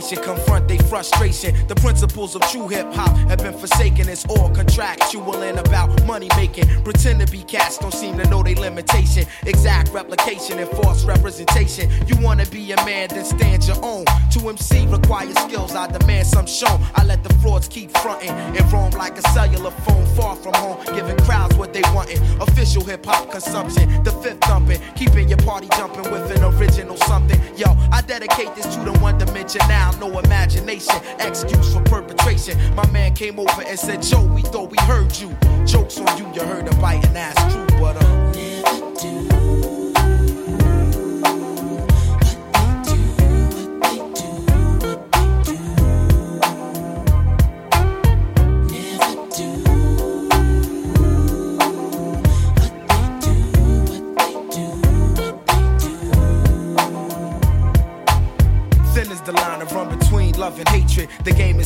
confront their frustration. The principles of true hip hop have been forsaken. It's all contractual and about money making. Pretend to be cats, don't seem to know their limitation. Exact and false representation. You wanna be a man, then stand your own. To MC requires skills, I demand some show. I let the frauds keep fronting and roam like a cellular phone far from home, giving crowds what they wantin'. Official hip hop consumption, the fifth thumping, keeping your party jumping with an original something. Yo, I dedicate this to the one dimension now, no imagination, excuse for perpetration. My man came over and said, Joe, we thought we heard you. Jokes on you, you heard a biting ass true, but uh,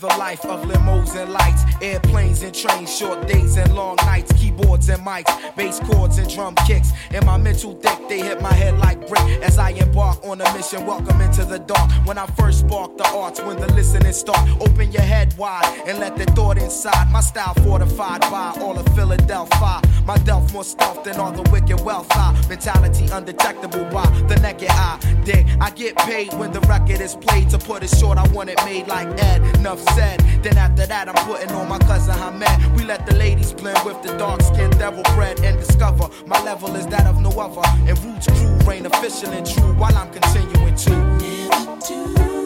The life of limos and lights, airplanes and trains, short days and long nights, keyboards and mics, bass chords and drum kicks. In my mental deck, they hit my head like brick as I embark on a mission. Welcome into the dark. When I first spark the arts, when the listening start, open your head wide and let the thought inside. My style fortified by all of Philadelphia. My delf more stealth than all the wicked wealth. I mentality undetectable by the naked eye. Dig, I get paid when the record is played. To put it short, I want it made like Ed. Enough said. Then after that, I'm putting on my cousin Hamed. We let the ladies blend with the dark skinned devil bread and discover my level is that of no other. And Roots crew reign official and true while I'm continuing to never do.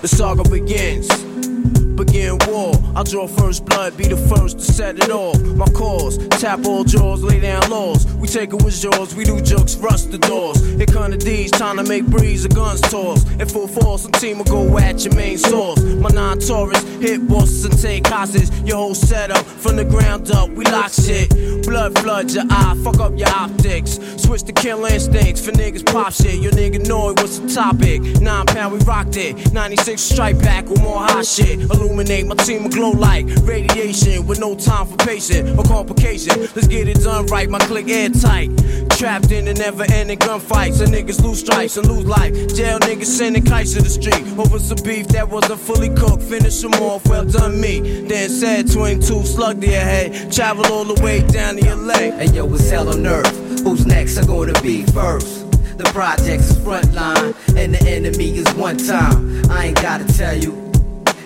The saga begins begin war. I draw first blood, be the first to set it off. My cause, tap all jaws, lay down laws. We take it with jaws, we do jokes, rust the doors. Come the D's, trying to make breeze, the guns toss. In full force, some team will go at your main source. My non Taurus, hit bosses and take hostage. Your whole setup, from the ground up, we lock shit. Blood floods your eye, fuck up your optics. Switch to kill instincts for niggas pop shit. Your nigga know it, what's the topic? Nine pound, we rocked it. 96 strike back with more hot shit illuminate. My team will glow like radiation with no time for patient or complication. Let's get it done right. My click airtight. Trapped in the never ending gunfights. And niggas lose stripes and lose life. Jail niggas sending kites to the street over some beef that wasn't fully cooked. Finish them off, well done me. Then said 22 slug to your head. Travel all the way down to leg. And yo, it's hell on earth. Who's next are gonna be first? The project's front line, and the enemy is one time. I ain't gotta tell you.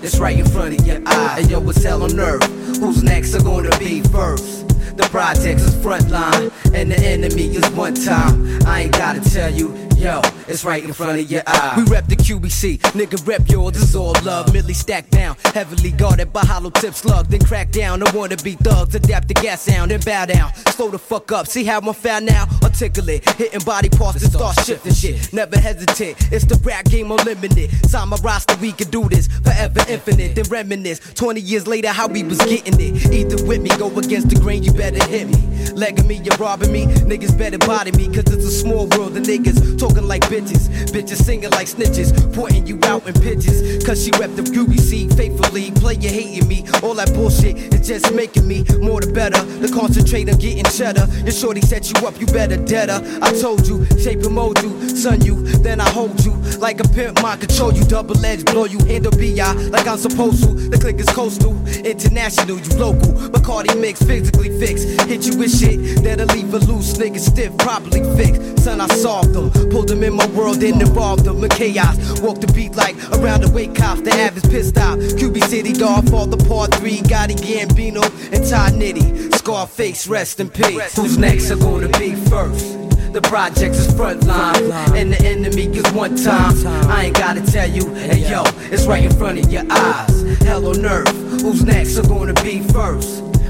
It's right in front of your eye. And yo, it's hell on earth. Who's next are gonna be first? The projects is frontline, and the enemy is one time. I ain't gotta tell you, yo, it's right in front of your eye. We rep the QBC, nigga rep yours, this is all love. Millie stacked down, heavily guarded by hollow tip slug. Then crack down, I wanna be thugs, adapt the gas sound, and bow down. Slow the fuck up, see how I'm found now? Articulate, hitting body parts and start shifting shit. Never hesitate, it's the rap game unlimited. Sign my roster, we can do this forever infinite. Then reminisce, 20 years later, how we was getting it. Either with me, go against the grain, you better hit me. Legging me, you're robbing me, niggas better body me, cause it's a small world, the niggas talking like bitches. Bitches singing like snitches, pointing you out in pitches. Cause she rep the groovy faithfully. Play you hating me. All that bullshit is just making me more the better. The concentrate on getting cheddar. Your shorty set you up, you better deader. I told you, shape and mold you, son you, then I hold you. Like a pimp, mind control you, double edge, blow you, handle BI like I'm supposed to. The click is coastal, international, you local. Bacardi mix, physically fixed. Hit you with shit that'll leave a loose nigga stiff, properly fixed. Son, I solved them. Them in my world and involved them in chaos. Walk the beat like around the wake cops. The average pissed out. QB City dog for the part three. Gotti Gambino and Todd Nitty. Scarface, rest in peace. Who's next are gonna be first? The project is front line, and the enemy is one time. I ain't gotta tell you, hey yo, it's right in front of your eyes. Hell on earth, who's next are gonna be first?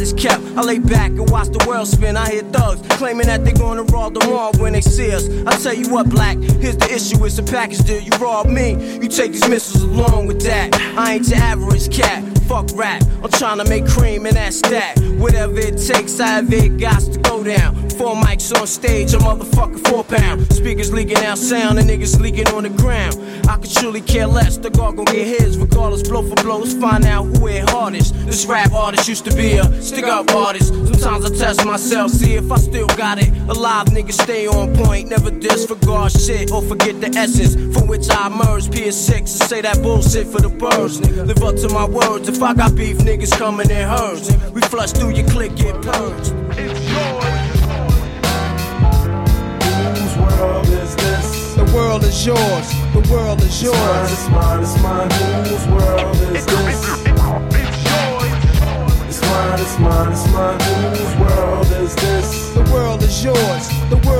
is kept. I lay back and watch the world spin. I hear thugs claiming that they're gonna rob the mall when they see us. I tell you what, black, here's the issue: it's a package deal. You rob me, you take these missiles along with that. I ain't your average cat. Fuck rap. I'm trying to make cream and that's that. Whatever it takes, I have it got to go down. Four mics on stage, a motherfucker four pound. Speakers leaking out sound, and niggas leaking on the ground. I could truly care less. The guard gon' get his, regardless, blow for blow. Let's find out who hit hardest. This rap artist used to be a stick up artist. Sometimes I test myself, see if I still got it. Alive niggas stay on point, never disregard shit or forget the essence from which I emerged. PS6 and say that bullshit for the birds. Live up to my words. If I got beef, niggas coming in herds. We flush through your click, get purged. It's yours. Whose world is this? The world is yours. The world is yours. It's mine, it's mine, it's mine. Whose world is this? Whose world is this? The world is yours. The world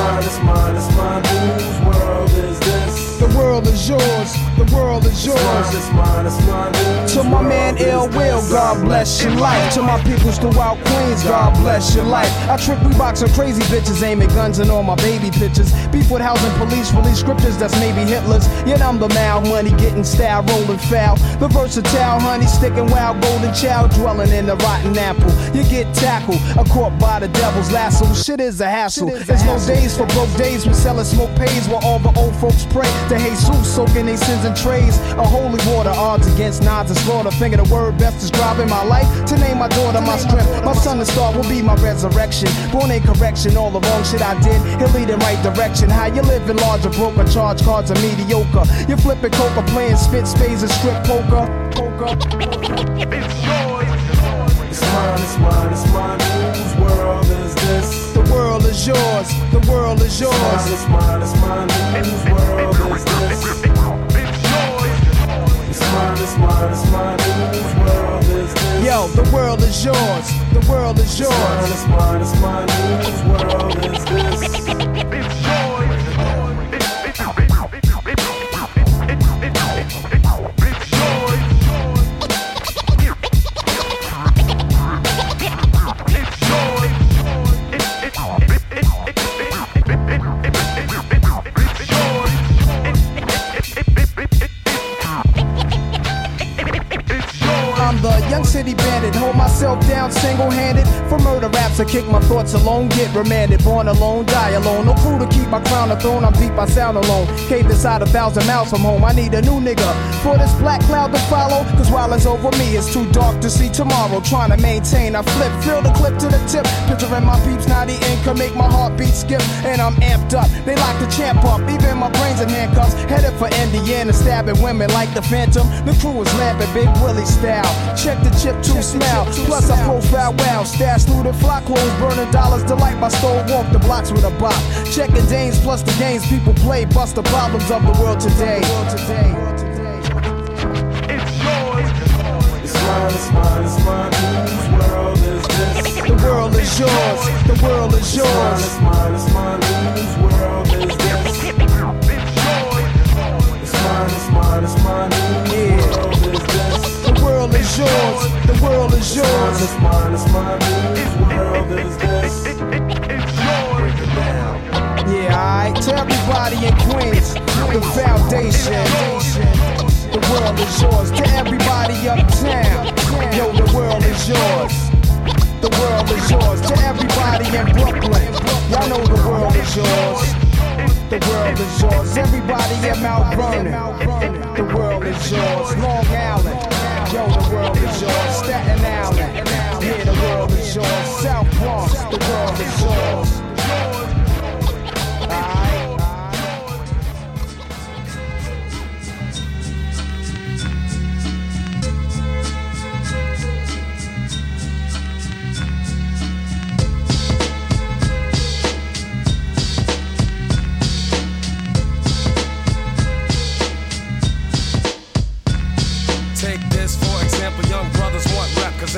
Mine, it's mine, it's mine. Whose world is this? The world is yours. The world is It's mine, yours. it's mine, it's mine. To my man Ill Will. God bless your life. To my peoples throughout Queens, God bless your life. I trick we box of crazy bitches, aiming guns and all my baby pictures. Beef with housing police, release scriptures that's maybe Hitler's. Yet I'm the mal, money getting style, rolling foul. The versatile honey, sticking wild, golden child, dwelling in the rotten apple. You get tackled, a caught by the devil's lasso. Shit is a hassle. There's no days for broke days We selling smoke pays while all the old folks pray to Jesus, soaking their sins in trays. A holy water, odds against nods and slaughter. Finger the word best describing my life. To name my daughter my strength. My son the star will be my resurrection. Born in correction, all the wrong shit I did. He'll lead in right direction. How you living large or broke or charge cards are mediocre. You're flipping coca, playing spit spades and strip poker. Poker. It's mine, it's mine, it's mine. Whose world is this? The world is yours. The world is yours. It's mine, it's mine, it's mine. Whose world Yo, the world is yours. The world is yours. mine, it's mine. World is this? Down single handed. For murder raps, I kick my thoughts alone, get remanded. Born alone, die alone. No crew to keep my crown a throne, I'm deep, I sound alone. Cave inside a thousand miles from home, I need a new nigga. For this black cloud to follow, cause while it's over me, it's too dark to see tomorrow. Trying to maintain, I flip, fill the clip to the tip. Picturing my peeps, now the ink can make my heartbeat skip. And I'm amped up, they lock the champ up, even my brains in handcuffs. Headed for Indiana, stabbing women like the Phantom. The crew is lamping Big Willie style. Check the chip to smell. Plus I profile wow. Stash through the flock clothes, burning dollars. Delight my store. Walk the blocks with a bop. Checking dames plus the games people play. Bust the problems of the world today. It's mine, it's mine, it's mine. Whose world is this? The world is yours. The world is It's mine, yours. it's mine, it's mine. Whose world is this? It's mine, it's mine, it's mine. Whose world is this? The world is yours. The world is It's mine, it's mine, it's mine. Whose world is this? Yeah, alright. To everybody in Queens, the foundation. The world is yours. To everybody uptown, yo, the world is yours. The world is yours. To everybody in Brooklyn, y'all know the world is yours. The world is yours. Everybody in Mount Vernon, the world is yours. Long Island, yo, the world is yours. Staten Island, yeah, the world is yours. South Bronx, the world is yours.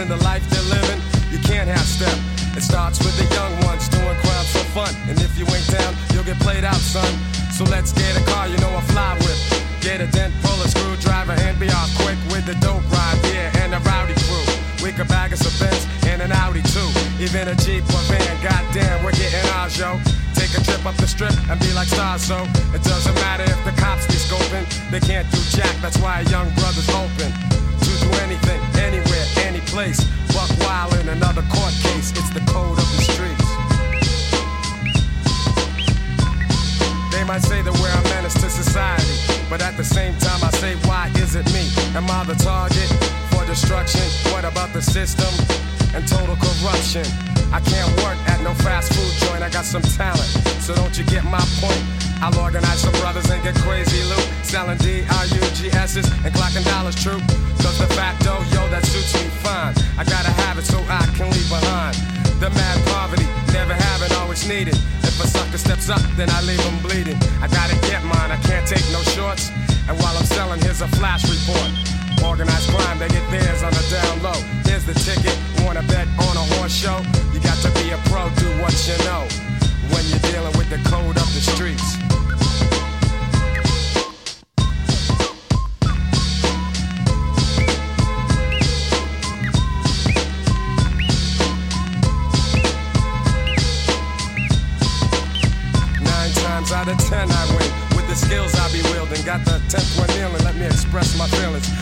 In the life they're living, you can't have step. It starts with the young ones doing crimes for fun. And if you ain't down, you'll get played out, son. So let's get a car, you know I fly with. Get a dent, pull a screwdriver, and be off quick with the dope ride, yeah, and a rowdy crew. We could bag us a Benz and an Audi too. Even a Jeep or van, goddamn, we're getting ours, yo. take a trip up the strip and be like stars. So it doesn't matter if the cops be scoping, they can't do jack. That's why a young brother's open to do anything, anywhere, any place. Buck wild in another court case. It's the code of the streets. They might say that we're a menace to society, but at the same time I say, why is it me? Am I the target for destruction? What about the system and total corruption? I can't work at no fast food joint. I got some talent, so don't you get my point? I'll organize some brothers and get crazy loot, selling D-R-U-G-S's and clocking dollars true. Cause the dough, yo, that suits me fine. I gotta have it so I can leave behind the mad poverty, never having, always needed. If a sucker steps up, then I leave him bleeding. I gotta get mine, I can't take no shorts. And while I'm selling, here's a flash report. Organized crime, they get theirs on the down low. Here's the ticket, wanna bet on a horse show? You got to be a pro, do what you know. When you're dealing with the code of the streets. Nine times out of ten I win with the skills I be wielding. Got the tenth one kneeling, let me express my feelings.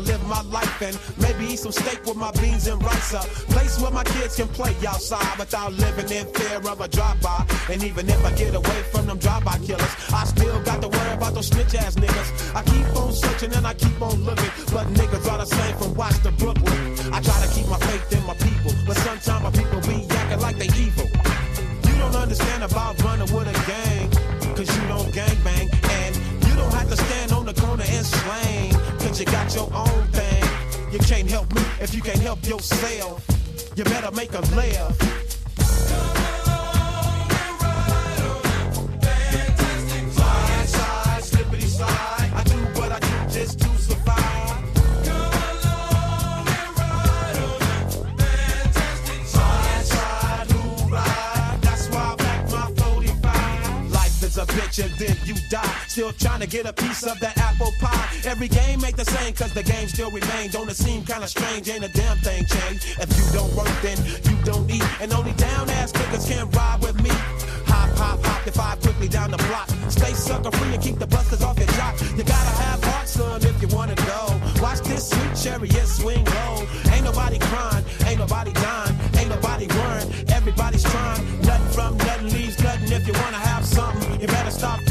Live my life and maybe eat some steak with my beans and rice. A place where my kids can play outside without living in fear of a drive-by. And even if I get away from my faith in my people, but sometimes my people be acting like they evil. You don't understand about running with a gang, cause you don't gang bang. And you don't have to stand on the corner and slang, cause you got your own thing. You can't help me if you can't help yourself. You better make a laugh. And then you die. Still trying to get a piece of that apple pie. Every game ain't the same, cause the game still remain. Don't it seem kinda strange? Ain't a damn thing changed. If you don't work, then you don't eat. And only down ass niggas can ride with me. Hop, hop, hop, if I quickly down the block. Stay sucker free and keep the busters off your jock. You gotta have heart, son, if you wanna go. Watch this sweet chariot swing low. Ain't nobody crying, ain't nobody dying, ain't nobody worrying. Everybody's trying. Nothing from nothing leaves nothing if you wanna have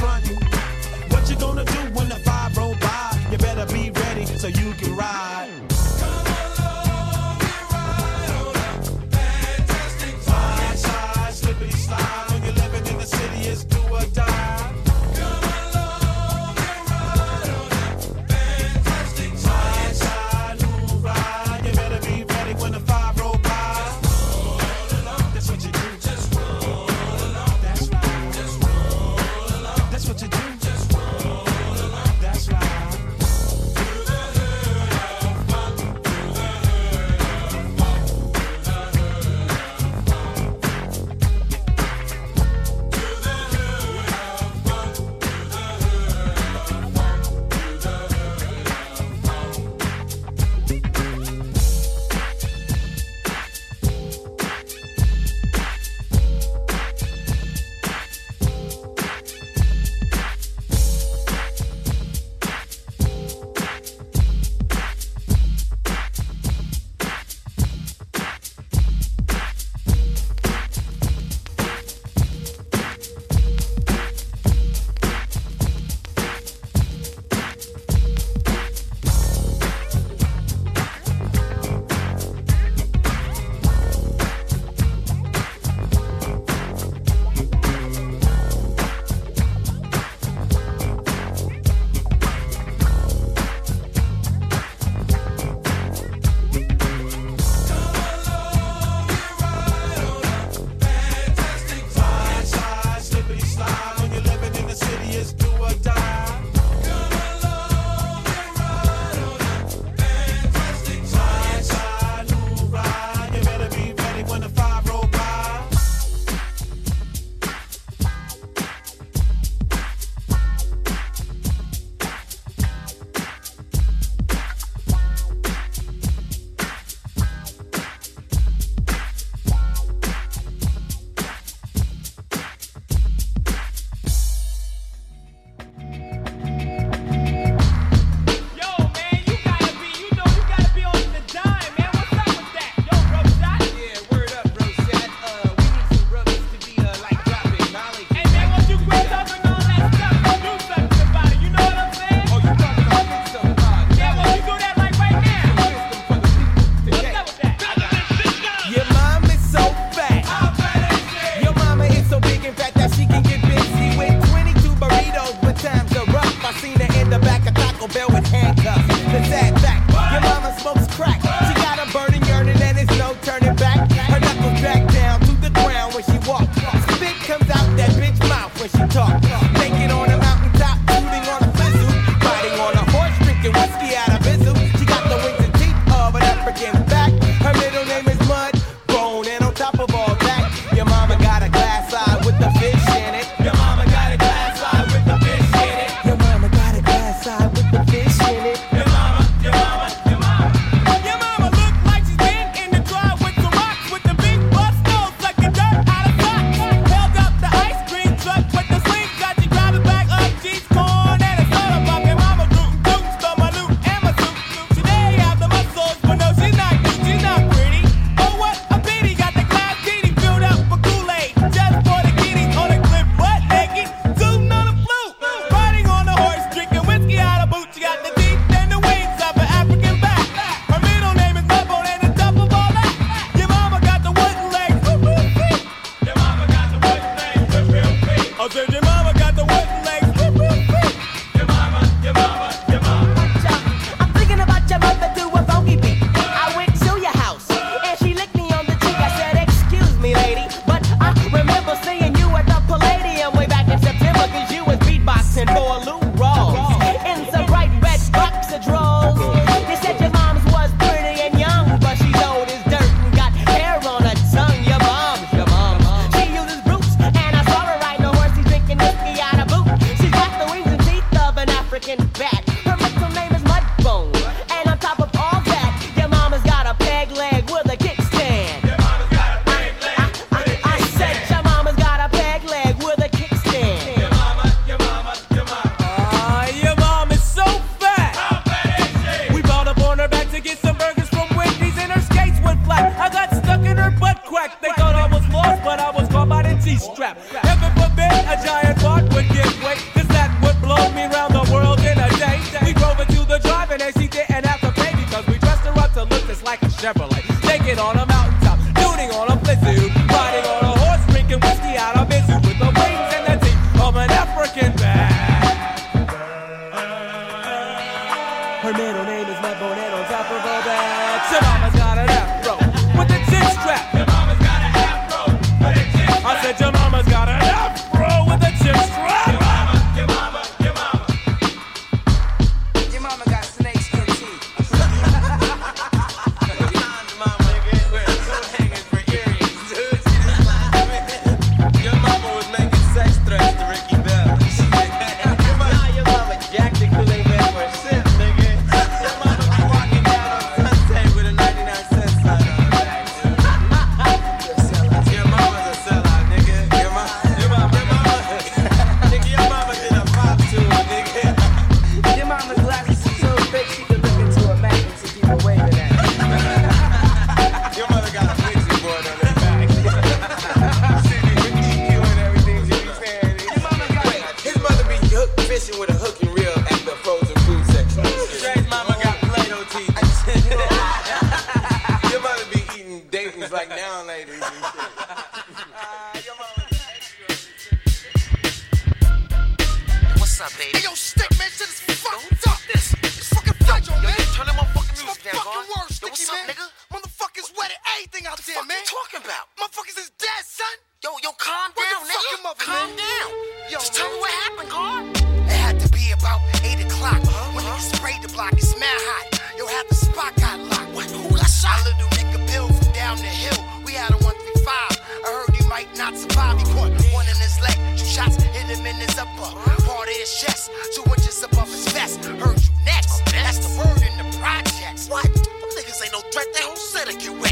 like you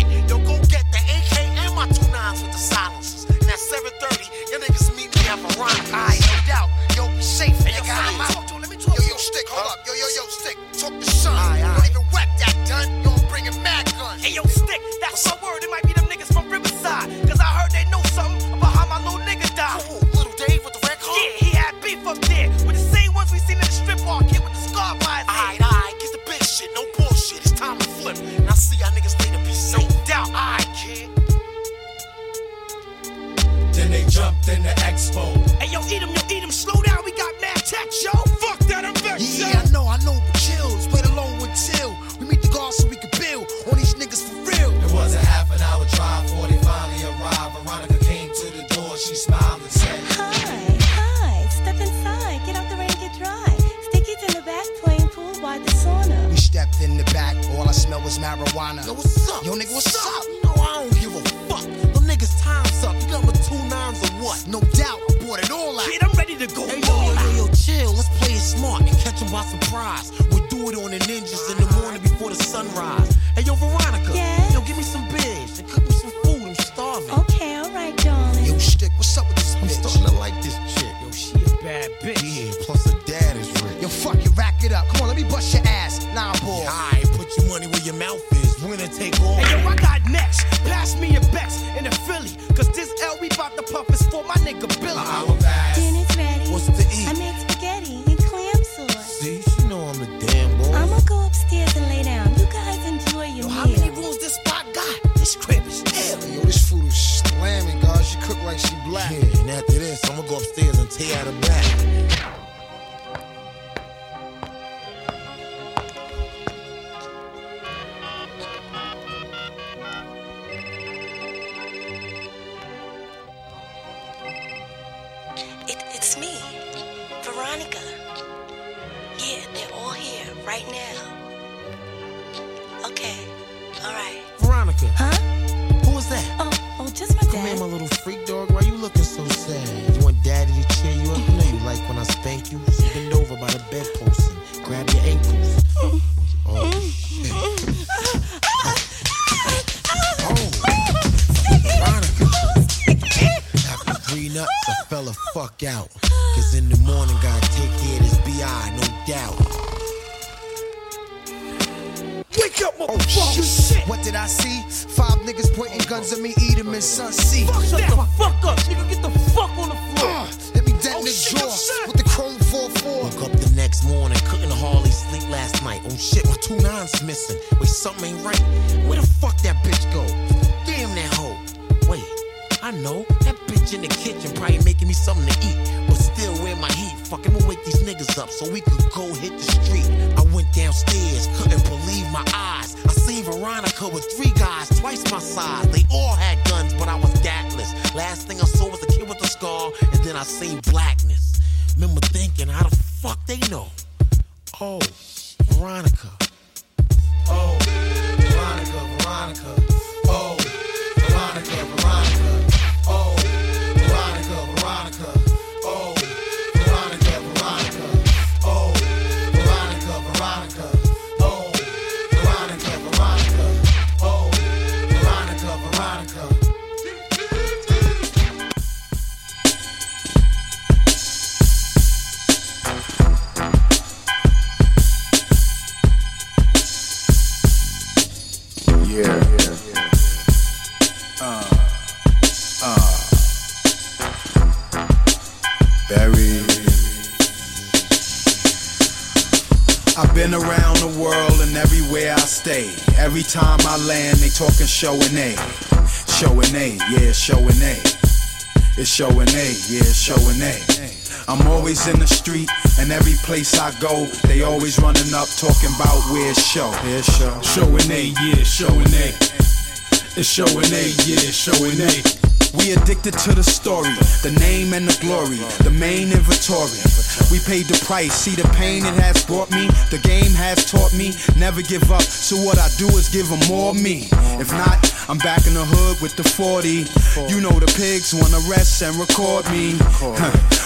I seen blackness. Remember thinking, how the fuck they know? Oh, Veronica. Oh, Veronica, Veronica. my land, they talking Show and A. Show and A, yeah, Show and A. It's Show and A, yeah, Show and A. I'm always in the street, and every place I go, they always running up talking about where show. Here's show. Showing A, yeah, Show and A. It's Show and A, yeah, Show and A. We addicted to the story, the name and the glory, the main inventory. We paid the price, see the pain it has brought me. The game has taught me never give up. So what I do is give them more me. If not, I'm back in the hood with the 40. You know the pigs wanna rest and record me.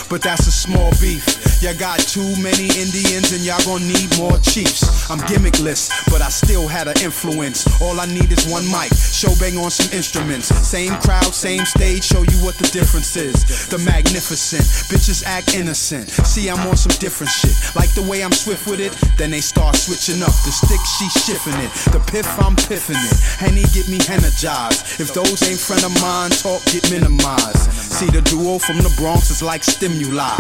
but that's a small beef. Y'all got too many Indians and y'all gon' need more chiefs. I'm gimmickless, but I still had an influence. All I need is one mic, show bang on some instruments. Same crowd, same stage, show you what the difference is. The magnificent, bitches act innocent. See, I'm on some different shit. Like the way I'm swift with it, then they start switching up. The stick, she shifting it. The piff, I'm piffing it. Henny get me energized. If those ain't friend of mine, talk get minimized. See, the duo from the Bronx is like stimuli.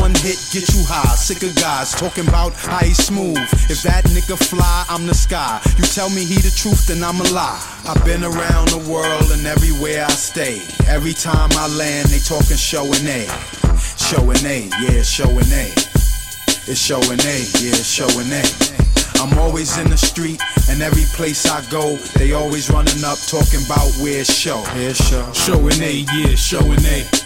One hit get you high. Sick of guys talking about how he smooth. If that nigga fly, I'm the sky. You tell me he the truth, then I'm a lie. I've been around the world and everywhere I stay. Every time I land, they talking Show and A. Show and A, yeah, Show and A. It's Show and A, yeah, Show and A. I'm always in the street, and every place I go, they always running up talking about where show. Here's show. Showing A, yeah, Show and A.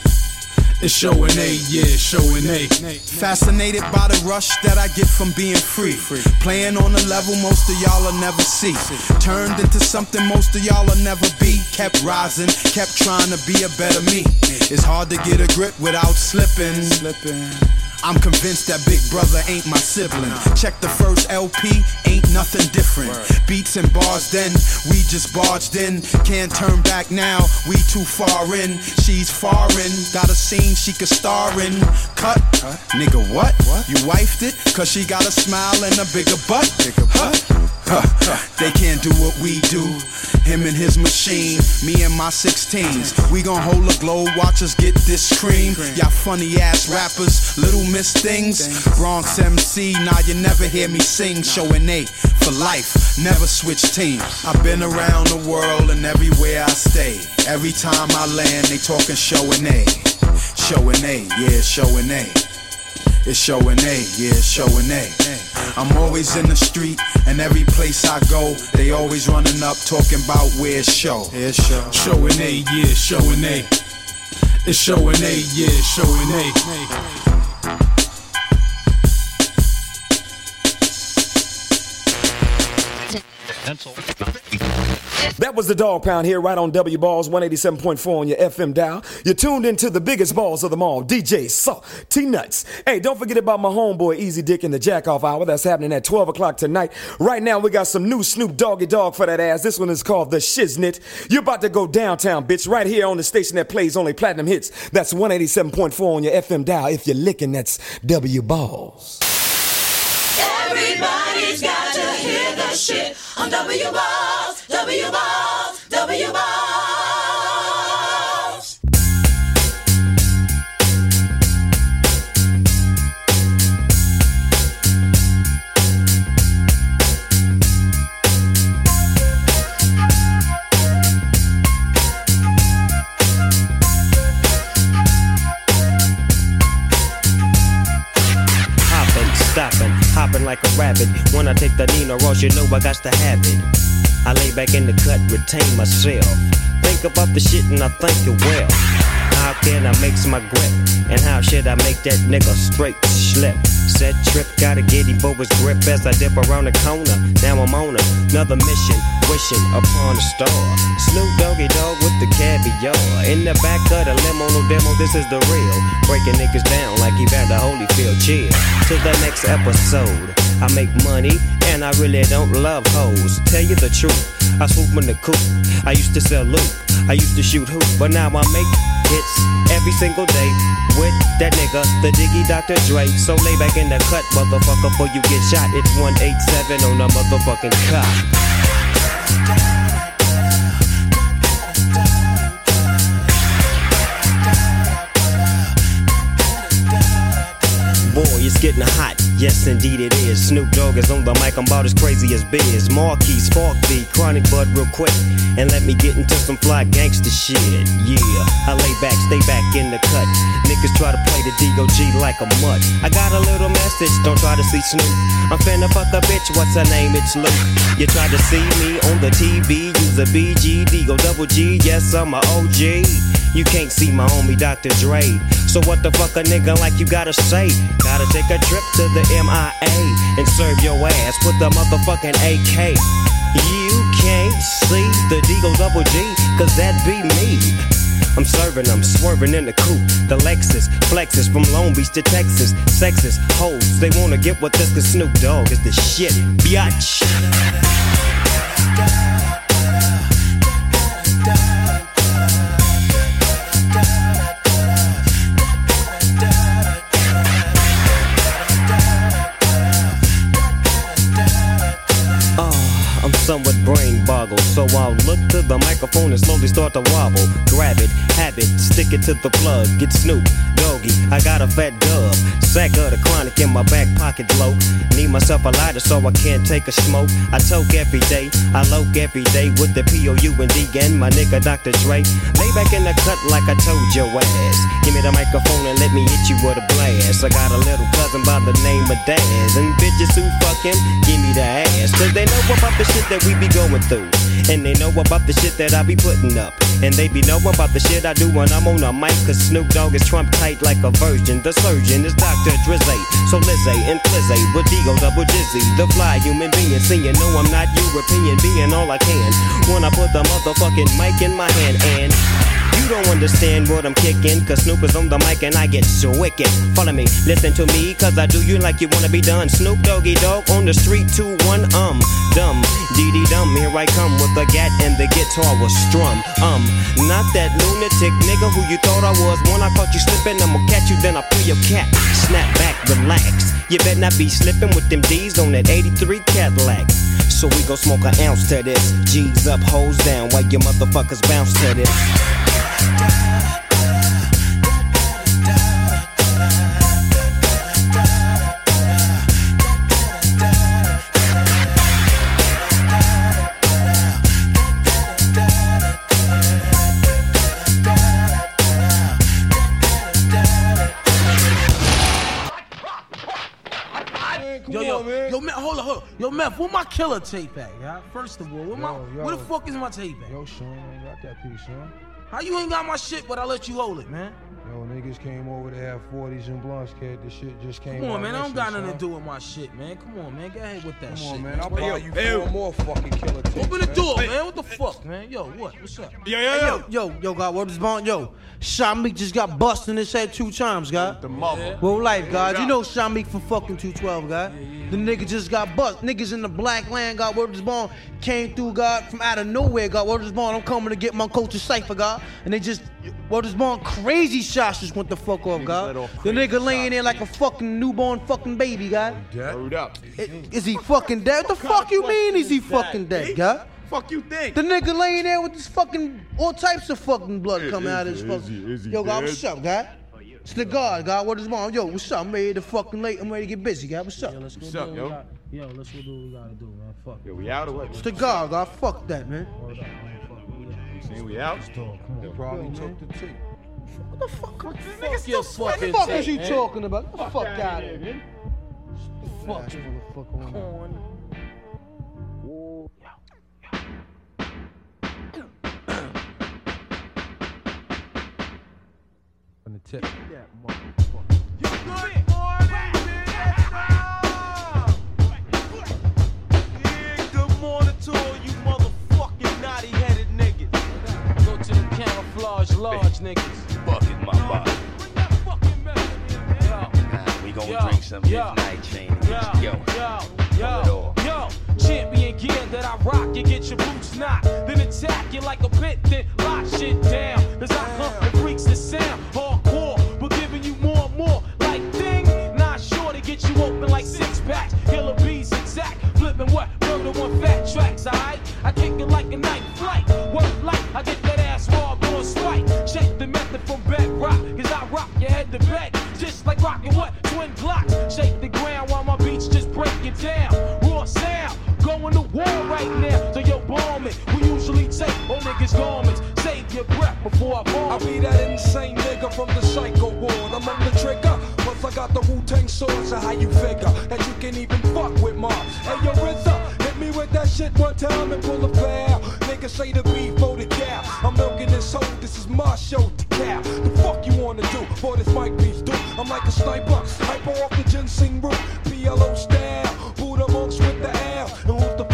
It's Show and A, yeah, Show and A. Fascinated by the rush that I get from being free. Playing on a level most of y'all will never see. Turned into something most of y'all will never be. Kept rising, kept trying to be a better me. It's hard to get a grip without slipping. I'm convinced that Big Brother ain't my sibling. Check the first LP, ain't nothing different. Beats and bars, then we just barged in. Can't turn back now, we too far in. She's foreign, got a scene she could star in. Cut, nigga, what? You wifed it? Cause she got a smile and a bigger butt? Huh? Huh. They can't do what we do. Him and his machine, me and my 16s. We gon' hold a globe, watch us get this cream. Y'all funny ass rappers, little miss things. Bronx MC, nah, you never hear me sing. Show and A for life, never switch teams. I've been around the world and everywhere I stay. Every time I land, they talking Show and A. Show and A, yeah, Show and A. It's Show and A, yeah, it's Show and A. I'm always in the street, and every place I go, they always running up talking about where it's show. Here's show. Showing A, yeah, Show and A. It's Show and A, yeah, Show and A. That was the dog pound here right on W Balls 187.4 on your FM dial. You're tuned into the biggest balls of them all, DJ Saw T Nuts. Hey, don't forget about my homeboy Easy Dick in the Jack Off Hour. That's happening at 12 o'clock tonight. Right now, we got some new Snoop Doggy Dogg for that ass. This one is called The Shiznit. You're about to go downtown, bitch, right here on the station that plays only platinum hits. That's 187.4 on your FM dial. If you're licking, that's W Balls. Everybody's got to hear the shit on W Balls, W Balls, W Balls. Like a rabbit. When I take the Nina Ross, you know I got to have it. I lay back in the cut, retain myself. Think about the shit and I think it well. How can I make my grip? And how should I make that nigga straight slip? Set trip, got a giddy for grip as I dip around the corner. Now I'm on another mission, wishing upon a star. Snoop Doggy Dogg with the caviar. In the back of the limo, no demo, this is the real. Breaking niggas down like Evander Holyfield. Chill to the next episode. I make money and I really don't love hoes. Tell you the truth, I swoop in the coop. I used to sell loot, I used to shoot hoop, but now I make hits every single day with that nigga, the Diggy Dr. Dre. So lay back in the cut, motherfucker, before you get shot. It's 187 on the motherfucking cop. Boy, it's getting hot. Yes, indeed it is. Snoop Dogg is on the mic, I'm about as crazy as Biz. Markie, Spark Chronic Bud, real quick. And let me get into some fly gangster shit. Yeah, I lay back, stay back in the cut. Niggas try to play the DOG like a mutt. I got a little message, don't try to see Snoop. I'm finna fuck a bitch, what's her name? It's Luke. You tried to see me on the TV, use a BG, go double G, yes, I'm a OG. You can't see my homie Dr. Dre. So what the fuck a nigga like you gotta say? Gotta take a trip to the MIA and serve your ass with the motherfucking AK. You can't see the Deagle Double G, cause that be me. I'm serving them, swerving in the coupe. The Lexus flexes from Long Beach to Texas. Sexist hoes, they wanna get with this cause Snoop Dogg is the shit. Biatch. Brain boggled, so I'll look to the microphone and slowly start to wobble. Grab it, have it, stick it to the plug. Get Snoop, doggy, I got a fat dub. Sack of the chronic in my back pocket low. Need myself a lighter so I can't take a smoke. I toke every day, I loke every day with the POU and D and my nigga Dr. Dre. Lay back in the cut like I told your ass. Give me the microphone and let me hit you with a blast. I got a little cousin by the name of Daz. And bitches who fuck him, give me the ass. Cause they know about the shit that we be going through. And they know about the shit that I be putting up. And they be know about the shit I do when I'm on a mic. Cause Snoop Dogg is Trump tight like a virgin. The surgeon is Dr. Drizzy. So Lizzie and Flizzy with Digo double dizzy. The fly human being. See, you know I'm not European. Being all I can. When I put the motherfucking mic in my hand and. You don't understand what I'm kicking, cause Snoop is on the mic and I get so wicked. Follow me, listen to me, cause I do you like you wanna be done. Snoop Doggy Dogg on the street, 2 1 um, dumb, dee dee dum. Here I come with the gat and the guitar was strum. Um, not that lunatic nigga who you thought I was. When I caught you slipping, I'ma catch you, then I pull your cat. Snap back, relax. You better not be slipping with them D's on that 83 Cadillac. So we gon' smoke an ounce to this. G's up, hoes down, while your motherfuckers bounce to this. Yo, Meth, where my killer tape at, yeah? First of all, where, my, Yo, yo. where the fuck is my tape at? Yo, Sean, I got that piece, Sean. How you ain't got my shit, but I let you hold it, man? Yo, niggas came over to have 40s and blunts, kid. This shit just came Come on, man. I don't got nothing to do with my shit, man. Come on, man. Get ahead with that Come shit. on, man. I'll buy you Hey, four more fucking killer tapes. Open the man. door, man. What the fuck, man? Yo, what? What's up? Hey, yo, yo, yo, God, what is bond? Yo, Shameek just got busted in his head two times, God. The mother. Well, life, God. You know Shameek for fucking 212, God. The nigga just got bust. Niggas in the black land, God, word is born, came through, God, from out of nowhere, God. Word is born, I'm coming to get my culture cipher, God. And they just, word is born, crazy shots just went the fuck off, God. The nigga laying there like a fucking newborn fucking baby, God. Word up. Is he fucking dead? What the fuck you mean is he fucking dead, God? Fuck you think? The nigga laying there with this fucking all types of fucking blood coming out of his fucking. Yo, God, what's up, God? It's the God, God. What is wrong? Yo, what's up? I'm ready to fucking late. I'm ready to get busy, God. What's up? let's go what's do what we got- Yo, let's go do what we gotta do, man. Fuck. Yo, we out or what? It's the God, God. Fuck that, man. See, we out. They probably took the tape. What the fuck? What Fuck your What the fucking fuck is you man. talking about? Get the fuck out of here. Fuck. Motherfucker on. From the tip. Yeah, motherfucker. You good morning to all you motherfucking camouflage large niggas. Bucket my body. We gonna drink some midnight chain. Yo, yo, yo, yo, champion gear that I rock, you get your boots knocked. Then attack you like a pit, then lock shit down. Cause I come and freaks the sound, hardcore, but giving you more and more. Like ding, not sure to get you open like six packs. Killer bees attack, flipping what? Murder one fat tracks, alright? Before I bomb. I be that insane nigga from the psycho ward. I'm on the trigger. Plus I got the Wu Tang sword, so how you figure that you can even fuck with Mob? Hey, yo, RZA, hit me with that shit one time and pull a foul. Niggas say the beef for the cow. I'm milking this hoe, this is my show to cow. The fuck you wanna do? Boy, this mic beats do. I'm like a sniper, hyper off the ginseng root. PLO style, Buddha monks with the L. And who's the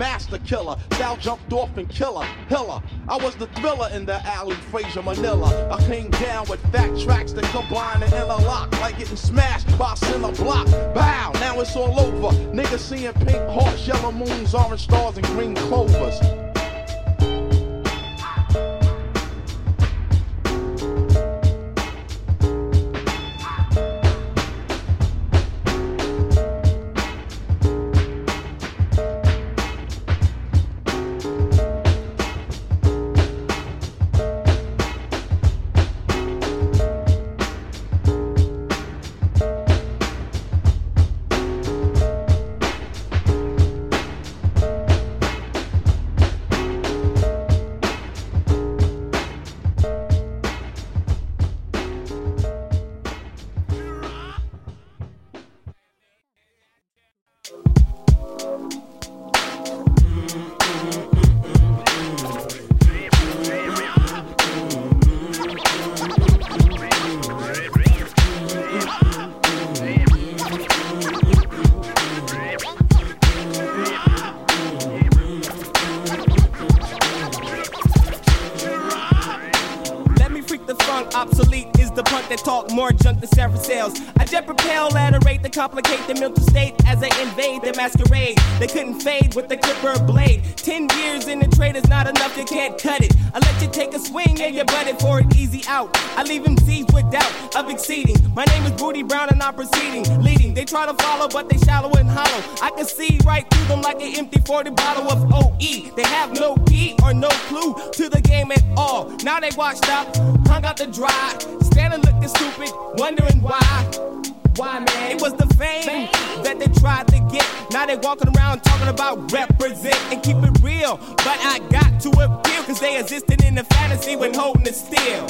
master killer. Sal jumped off and killer, hiller. I was the thriller in the alley, Frazier Manila. I came down with fat tracks that combine and interlock like getting smashed by a block. Bow, now it's all over. Niggas seeing pink hearts, yellow moons, orange stars, and green clovers. To complicate the mental state as they invade the masquerade. They couldn't fade with the clipper blade. Ten years in the trade is not enough, you can't cut it. I let you take a swing and you butt it for an easy out. I leave him seized with doubt of exceeding. My name is Booty Brown and I'm proceeding, leading. They try to follow, but they shallow and hollow. I can see right through them like an empty 40 bottle of OE. They have no key or no clue to the game at all. Now they washed up, hung out to dry, standing looking stupid, wondering why. Why, man? It was the fame that they tried to get. Now they walking around talking about represent and keep it real. But I got to appeal, cause they existed in the fantasy when holding it still.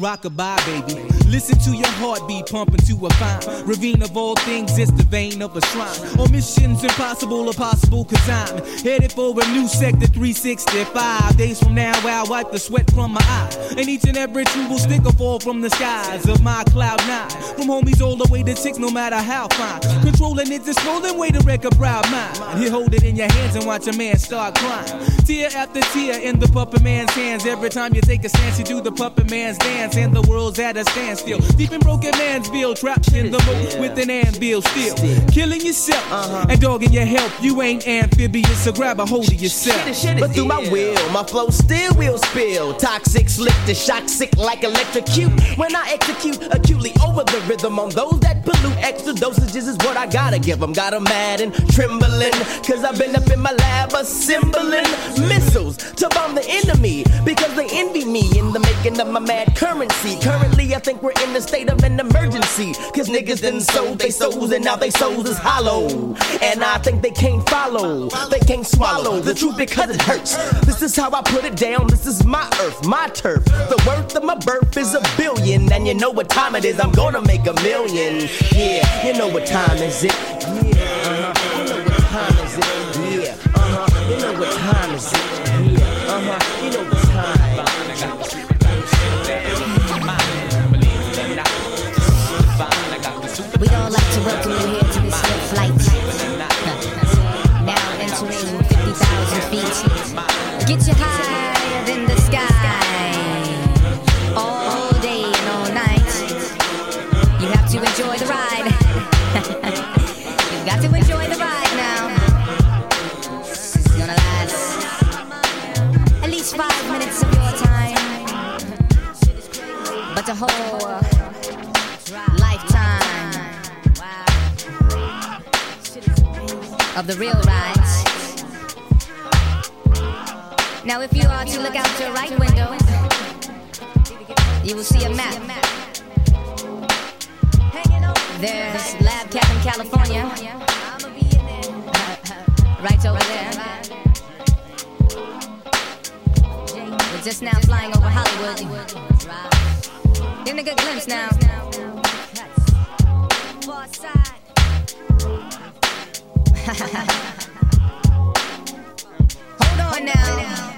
Rockabye, baby. Listen to your heartbeat pumping to a fine ravine of all things. It's the vein of a shrine. Or missions impossible or possible, cause I'm headed for a new sector 365. Days from now, I'll wipe the sweat from my eye. And each and every tree will stick or fall from the skies of my cloud nine. From homies all the way to six, no matter how fine. Controlling it's a swollen way to wreck a proud mind. You hold it in your hands and watch a man start crying. Tear after tear in the puppet man's hands. Every time you take a stance, you do the puppet man's dance. And the world's at a standstill. Deep in broken man's bill, trapped in the moat with an anvil still. Killing yourself and dogging your health. You ain't amphibious, so grab a hold of yourself. But through my will, my flow still will spill. Toxic, slick to shock, sick like electrocute. When I execute acutely over the rhythm on those that pollute, extra dosages is what I gotta give them. Got 'em mad and trembling, cause I've been up in my lab assembling missiles to bomb the enemy. Because they envy me in the making of my mad currency. Currently, I think we're in the state of an emergency. Cause niggas done sold they souls and now they souls is hollow. And I think they can't follow, they can't swallow the truth because it hurts. This is how I put it down, this is my earth, my turf. The worth of my birth is a billion. And you know what time it is, I'm gonna make a million. Yeah, you know what time is it? Yeah, uh-huh. You know what time is it? Yeah, uh-huh. You know what time is it? The whole lifetime of the real rides. Now, if you are to look out your right window, you will see a map. There's Lab Cap in California, uh, uh, right over there. We're just now flying over Hollywood. Getting a good glimpse now. Hold on now.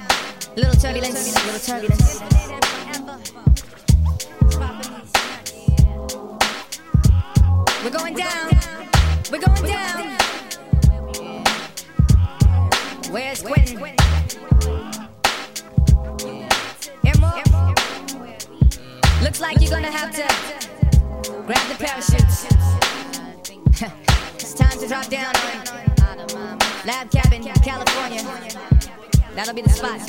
Little turbulence, little turbulence. We're going down. We're going down. Where's Quentin? Looks like you're gonna have to grab the parachutes. it's time to drop down on Lab Cabin, California. That'll be the spot.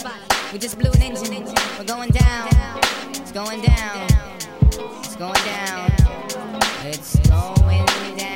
We just blew an engine. We're going down. It's going down. It's going down. It's going down.